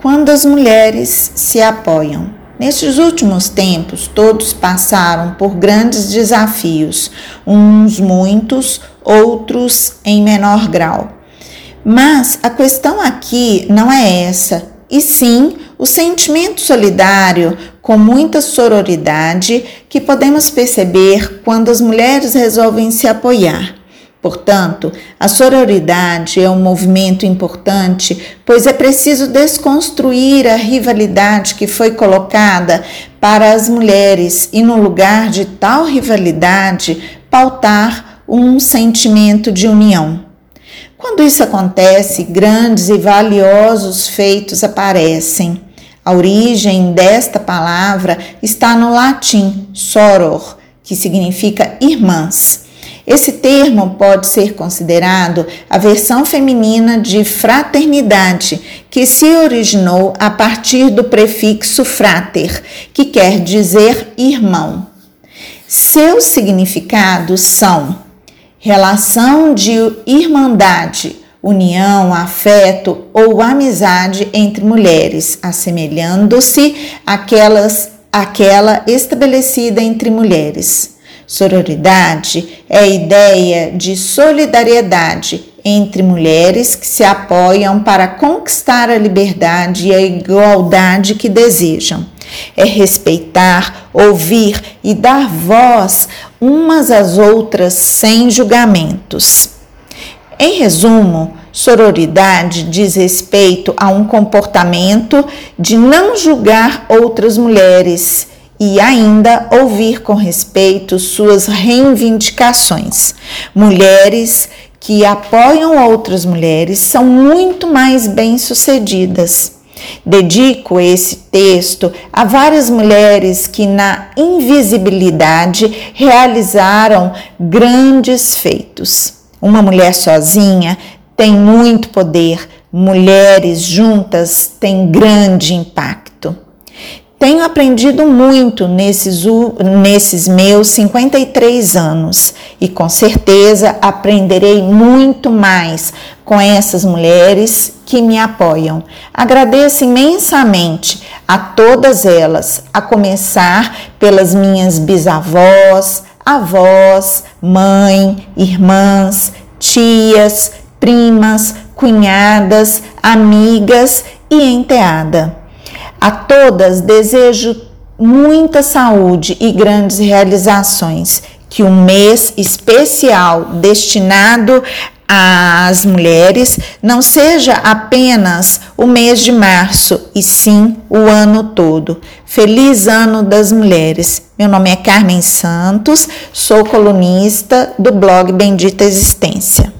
Quando as mulheres se apoiam. Nestes últimos tempos, todos passaram por grandes desafios, uns muitos, outros em menor grau. Mas a questão aqui não é essa, e sim o sentimento solidário com muita sororidade que podemos perceber quando as mulheres resolvem se apoiar. Portanto, a sororidade é um movimento importante, pois é preciso desconstruir a rivalidade que foi colocada para as mulheres e, no lugar de tal rivalidade, pautar um sentimento de união. Quando isso acontece, grandes e valiosos feitos aparecem. A origem desta palavra está no latim soror, que significa irmãs. Esse termo pode ser considerado a versão feminina de fraternidade, que se originou a partir do prefixo frater, que quer dizer irmão. Seus significados são relação de irmandade, união, afeto ou amizade entre mulheres, assemelhando-se àquela estabelecida entre mulheres. Sororidade é a ideia de solidariedade entre mulheres que se apoiam para conquistar a liberdade e a igualdade que desejam. É respeitar, ouvir e dar voz umas às outras sem julgamentos. Em resumo, sororidade diz respeito a um comportamento de não julgar outras mulheres e ainda ouvir com respeito suas reivindicações. Mulheres que apoiam outras mulheres são muito mais bem-sucedidas. Dedico esse texto a várias mulheres que, na invisibilidade, realizaram grandes feitos. Uma mulher sozinha tem muito poder, mulheres juntas têm grande impacto. Tenho aprendido muito nesses, nesses meus 53 anos e com certeza aprenderei muito mais com essas mulheres que me apoiam. Agradeço imensamente a todas elas, a começar pelas minhas bisavós, avós, mãe, irmãs, tias, primas, cunhadas, amigas e enteada. A todas desejo muita saúde e grandes realizações. Que um mês especial destinado às mulheres não seja apenas o mês de março, e sim o ano todo. Feliz Ano das Mulheres! Meu nome é Carmen Santos, sou colunista do blog Bendita Existência.